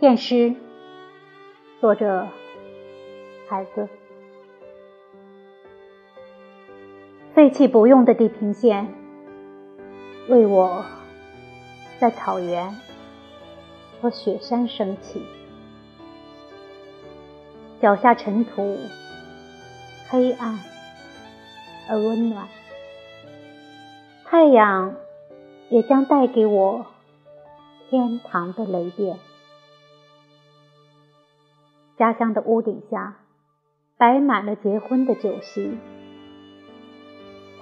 电诗，作者孩子。废弃不用的地平线，为我在草原和雪山升起。脚下尘土黑暗而温暖，太阳也将带给我天堂的雷电。家乡的屋顶下，摆满了结婚的酒席。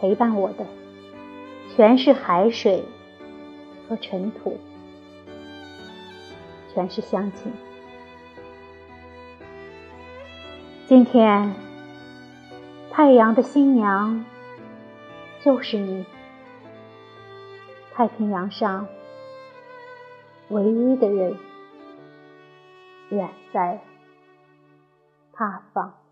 陪伴我的，全是海水和尘土，全是乡亲。今天，太阳的新娘就是你，太平洋上唯一的人，远在。哈方。